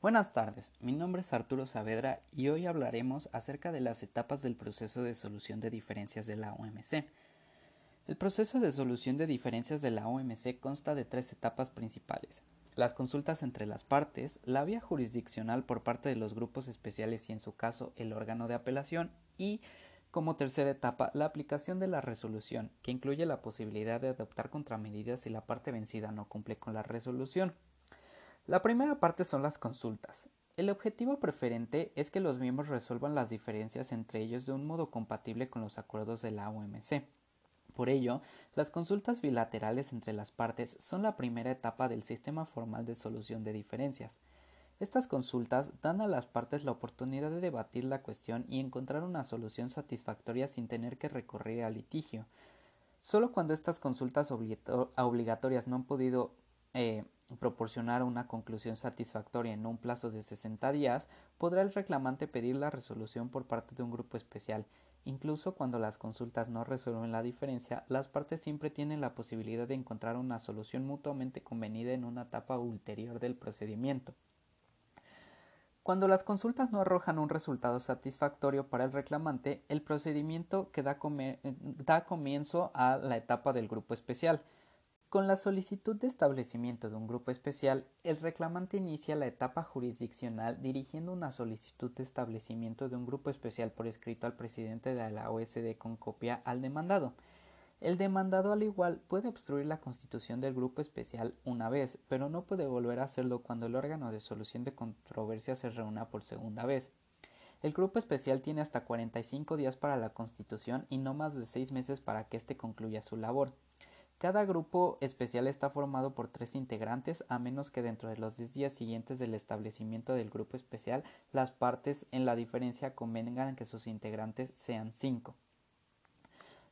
Buenas tardes, mi nombre es Arturo Saavedra y hoy hablaremos acerca de las etapas del proceso de solución de diferencias de la OMC. El proceso de solución de diferencias de la OMC consta de tres etapas principales. Las consultas entre las partes, la vía jurisdiccional por parte de los grupos especiales y en su caso el órgano de apelación y como tercera etapa, la aplicación de la resolución, que incluye la posibilidad de adoptar contramedidas si la parte vencida no cumple con la resolución. La primera parte son las consultas. El objetivo preferente es que los miembros resuelvan las diferencias entre ellos de un modo compatible con los acuerdos de la OMC. Por ello, las consultas bilaterales entre las partes son la primera etapa del sistema formal de solución de diferencias. Estas consultas dan a las partes la oportunidad de debatir la cuestión y encontrar una solución satisfactoria sin tener que recurrir al litigio. Solo cuando estas consultas obligatorias no han podido eh, proporcionar una conclusión satisfactoria en un plazo de 60 días, podrá el reclamante pedir la resolución por parte de un grupo especial. Incluso cuando las consultas no resuelven la diferencia, las partes siempre tienen la posibilidad de encontrar una solución mutuamente convenida en una etapa ulterior del procedimiento. Cuando las consultas no arrojan un resultado satisfactorio para el reclamante, el procedimiento que da, da comienzo a la etapa del grupo especial. Con la solicitud de establecimiento de un grupo especial, el reclamante inicia la etapa jurisdiccional dirigiendo una solicitud de establecimiento de un grupo especial por escrito al presidente de la OSD con copia al demandado. El demandado al igual puede obstruir la constitución del grupo especial una vez, pero no puede volver a hacerlo cuando el órgano de solución de controversia se reúna por segunda vez. El grupo especial tiene hasta 45 días para la constitución y no más de seis meses para que éste concluya su labor. Cada grupo especial está formado por tres integrantes, a menos que dentro de los diez días siguientes del establecimiento del grupo especial las partes en la diferencia convengan que sus integrantes sean cinco.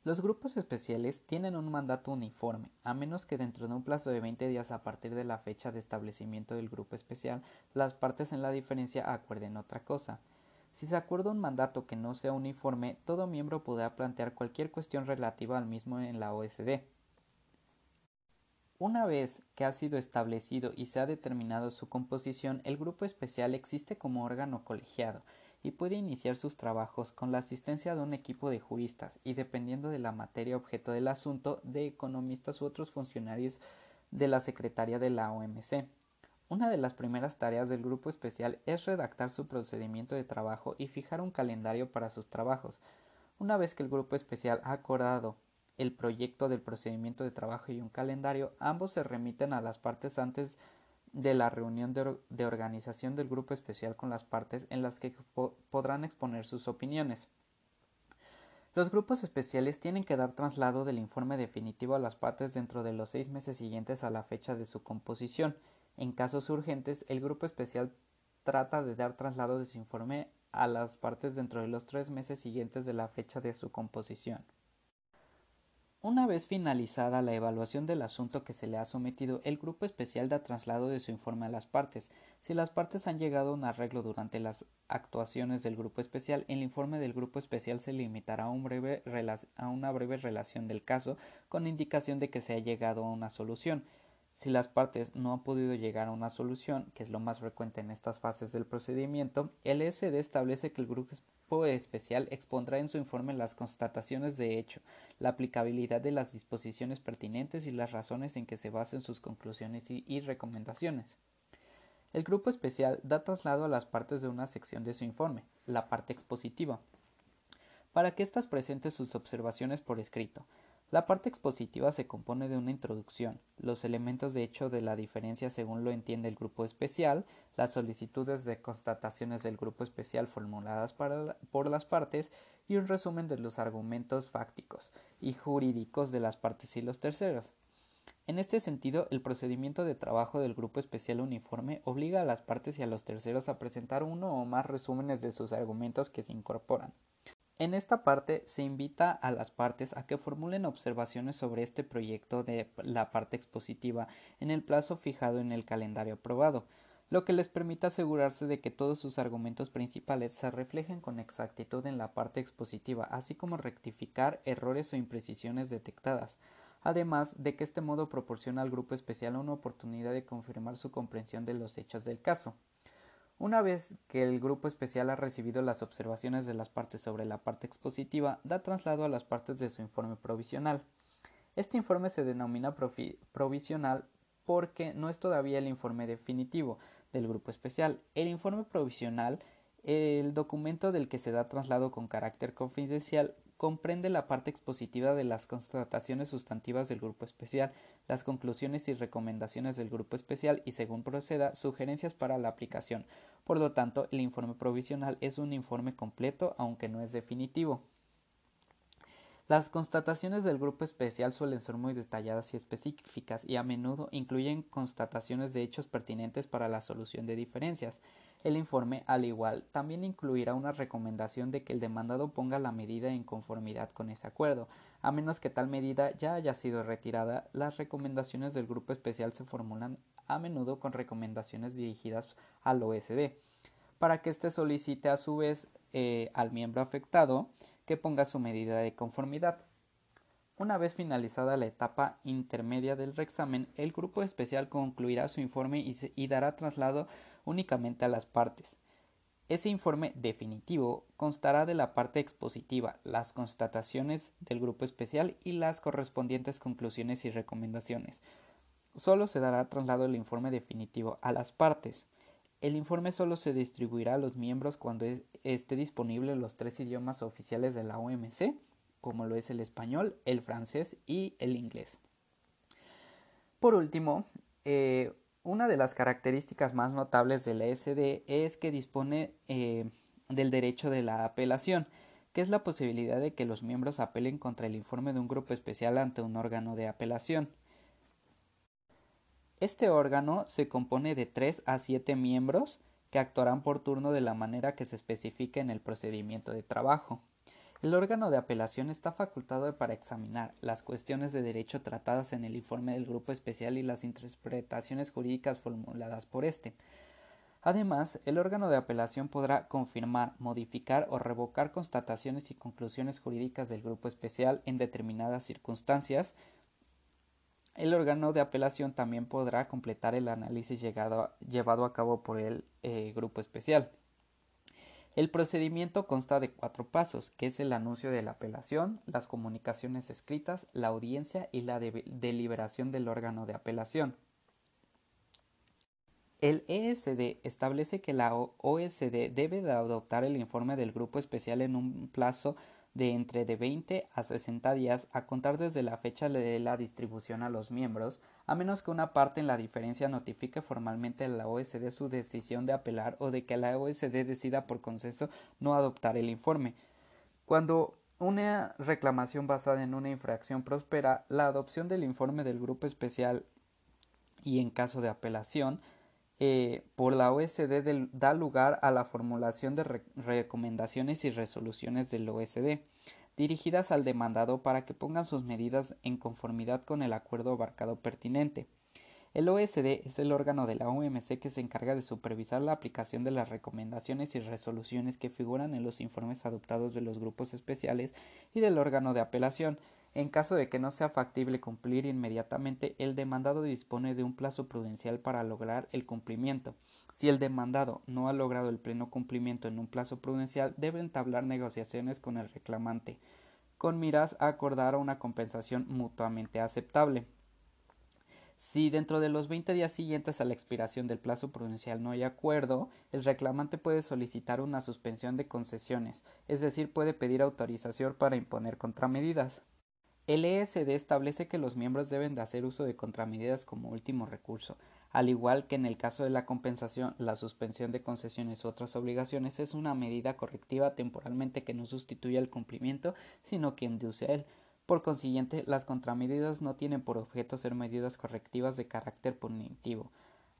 Los grupos especiales tienen un mandato uniforme, a menos que dentro de un plazo de 20 días a partir de la fecha de establecimiento del grupo especial, las partes en la diferencia acuerden otra cosa. Si se acuerda un mandato que no sea uniforme, todo miembro podrá plantear cualquier cuestión relativa al mismo en la OSD. Una vez que ha sido establecido y se ha determinado su composición, el grupo especial existe como órgano colegiado y puede iniciar sus trabajos con la asistencia de un equipo de juristas y dependiendo de la materia objeto del asunto de economistas u otros funcionarios de la Secretaría de la OMC. Una de las primeras tareas del grupo especial es redactar su procedimiento de trabajo y fijar un calendario para sus trabajos. Una vez que el grupo especial ha acordado el proyecto del procedimiento de trabajo y un calendario, ambos se remiten a las partes antes de la reunión de, organización del grupo especial con las partes en las que podrán exponer sus opiniones. Los grupos especiales tienen que dar traslado del informe definitivo a las partes dentro de los seis meses siguientes a la fecha de su composición. En casos urgentes, el grupo especial trata de dar traslado de su informe a las partes dentro de los tres meses siguientes de la fecha de su composición. Una vez finalizada la evaluación del asunto que se le ha sometido, el grupo especial da traslado de su informe a las partes. Si las partes han llegado a un arreglo durante las actuaciones del grupo especial, el informe del grupo especial se limitará a, una breve relación del caso con indicación de que se ha llegado a una solución. Si las partes no han podido llegar a una solución, que es lo más frecuente en estas fases del procedimiento, el SD establece que el grupo especial expondrá en su informe las constataciones de hecho, la aplicabilidad de las disposiciones pertinentes y las razones en que se basen sus conclusiones y, recomendaciones. El grupo especial da traslado a las partes de una sección de su informe, la parte expositiva, para que éstas presenten sus observaciones por escrito. La parte expositiva se compone de una introducción, los elementos de hecho de la diferencia según lo entiende el grupo especial, las solicitudes de constataciones del grupo especial formuladas por las partes y un resumen de los argumentos fácticos y jurídicos de las partes y los terceros. En este sentido, el procedimiento de trabajo del grupo especial uniforme obliga a las partes y a los terceros a presentar uno o más resúmenes de sus argumentos que se incorporan. En esta parte se invita a las partes a que formulen observaciones sobre este proyecto de la parte expositiva en el plazo fijado en el calendario aprobado, lo que les permite asegurarse de que todos sus argumentos principales se reflejen con exactitud en la parte expositiva, así como rectificar errores o imprecisiones detectadas, además de que este modo proporciona al grupo especial una oportunidad de confirmar su comprensión de los hechos del caso. Una vez que el grupo especial ha recibido las observaciones de las partes sobre la parte expositiva, da traslado a las partes de su informe provisional. Este informe se denomina provisional porque no es todavía el informe definitivo del grupo especial. El informe provisional, el documento del que se da traslado con carácter confidencial, comprende la parte expositiva de las constataciones sustantivas del grupo especial, las conclusiones y recomendaciones del grupo especial y, según proceda, sugerencias para la aplicación. Por lo tanto, el informe provisional es un informe completo, aunque no es definitivo. Las constataciones del grupo especial suelen ser muy detalladas y específicas y a menudo incluyen constataciones de hechos pertinentes para la solución de diferencias. El informe, al igual, también incluirá una recomendación de que el demandado ponga la medida en conformidad con ese acuerdo. A menos que tal medida ya haya sido retirada, las recomendaciones del grupo especial se formulan a menudo con recomendaciones dirigidas al OSD, para que éste solicite a su vez eh, al miembro afectado que ponga su medida de conformidad. Una vez finalizada la etapa intermedia del reexamen, el grupo especial concluirá su informe y dará traslado únicamente a las partes. Ese informe definitivo constará de la parte expositiva, las constataciones del grupo especial y las correspondientes conclusiones y recomendaciones. Solo se dará traslado el informe definitivo a las partes. El informe solo se distribuirá a los miembros cuando esté disponible los tres idiomas oficiales de la OMC, como lo es el español, el francés y el inglés. Por último, eh, una de las características más notables de la SD es que dispone eh, del derecho de la apelación, que es la posibilidad de que los miembros apelen contra el informe de un grupo especial ante un órgano de apelación. Este órgano se compone de tres a siete miembros que actuarán por turno de la manera que se especifique en el procedimiento de trabajo. El órgano de apelación está facultado para examinar las cuestiones de derecho tratadas en el informe del grupo especial y las interpretaciones jurídicas formuladas por éste. Además, el órgano de apelación podrá confirmar, modificar o revocar constataciones y conclusiones jurídicas del grupo especial en determinadas circunstancias. El órgano de apelación también podrá completar el análisis llevado a cabo por el eh, grupo especial. El procedimiento consta de cuatro pasos, que es el anuncio de la apelación, las comunicaciones escritas, la audiencia y la deliberación del órgano de apelación. El ESD establece que la OSD debe de adoptar el informe del grupo especial en un plazo entre de 20 a 60 días a contar desde la fecha de la distribución a los miembros, a menos que una parte en la diferencia notifique formalmente a la OSD su decisión de apelar o de que la OSD decida por consenso no adoptar el informe. Cuando una reclamación basada en una infracción prospera, la adopción del informe del grupo especial y en caso de apelación eh, por la OSD da lugar a la formulación de recomendaciones y resoluciones del OSD dirigidas al demandado para que pongan sus medidas en conformidad con el acuerdo abarcado pertinente. El OSD es el órgano de la OMC que se encarga de supervisar la aplicación de las recomendaciones y resoluciones que figuran en los informes adoptados de los grupos especiales y del órgano de apelación, en caso de que no sea factible cumplir inmediatamente, el demandado dispone de un plazo prudencial para lograr el cumplimiento. Si el demandado no ha logrado el pleno cumplimiento en un plazo prudencial, debe entablar negociaciones con el reclamante, con miras a acordar una compensación mutuamente aceptable. Si dentro de los 20 días siguientes a la expiración del plazo prudencial no hay acuerdo, el reclamante puede solicitar una suspensión de concesiones, es decir, puede pedir autorización para imponer contramedidas. El ESD establece que los miembros deben de hacer uso de contramedidas como último recurso, al igual que en el caso de la compensación, la suspensión de concesiones u otras obligaciones es una medida correctiva temporalmente que no sustituye al cumplimiento, sino que induce a él. Por consiguiente, las contramedidas no tienen por objeto ser medidas correctivas de carácter punitivo.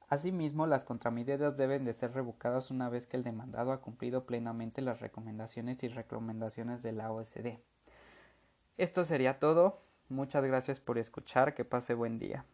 Asimismo, las contramedidas deben de ser revocadas una vez que el demandado ha cumplido plenamente las recomendaciones y recomendaciones de la OSD. Esto sería todo. Muchas gracias por escuchar. Que pase buen día.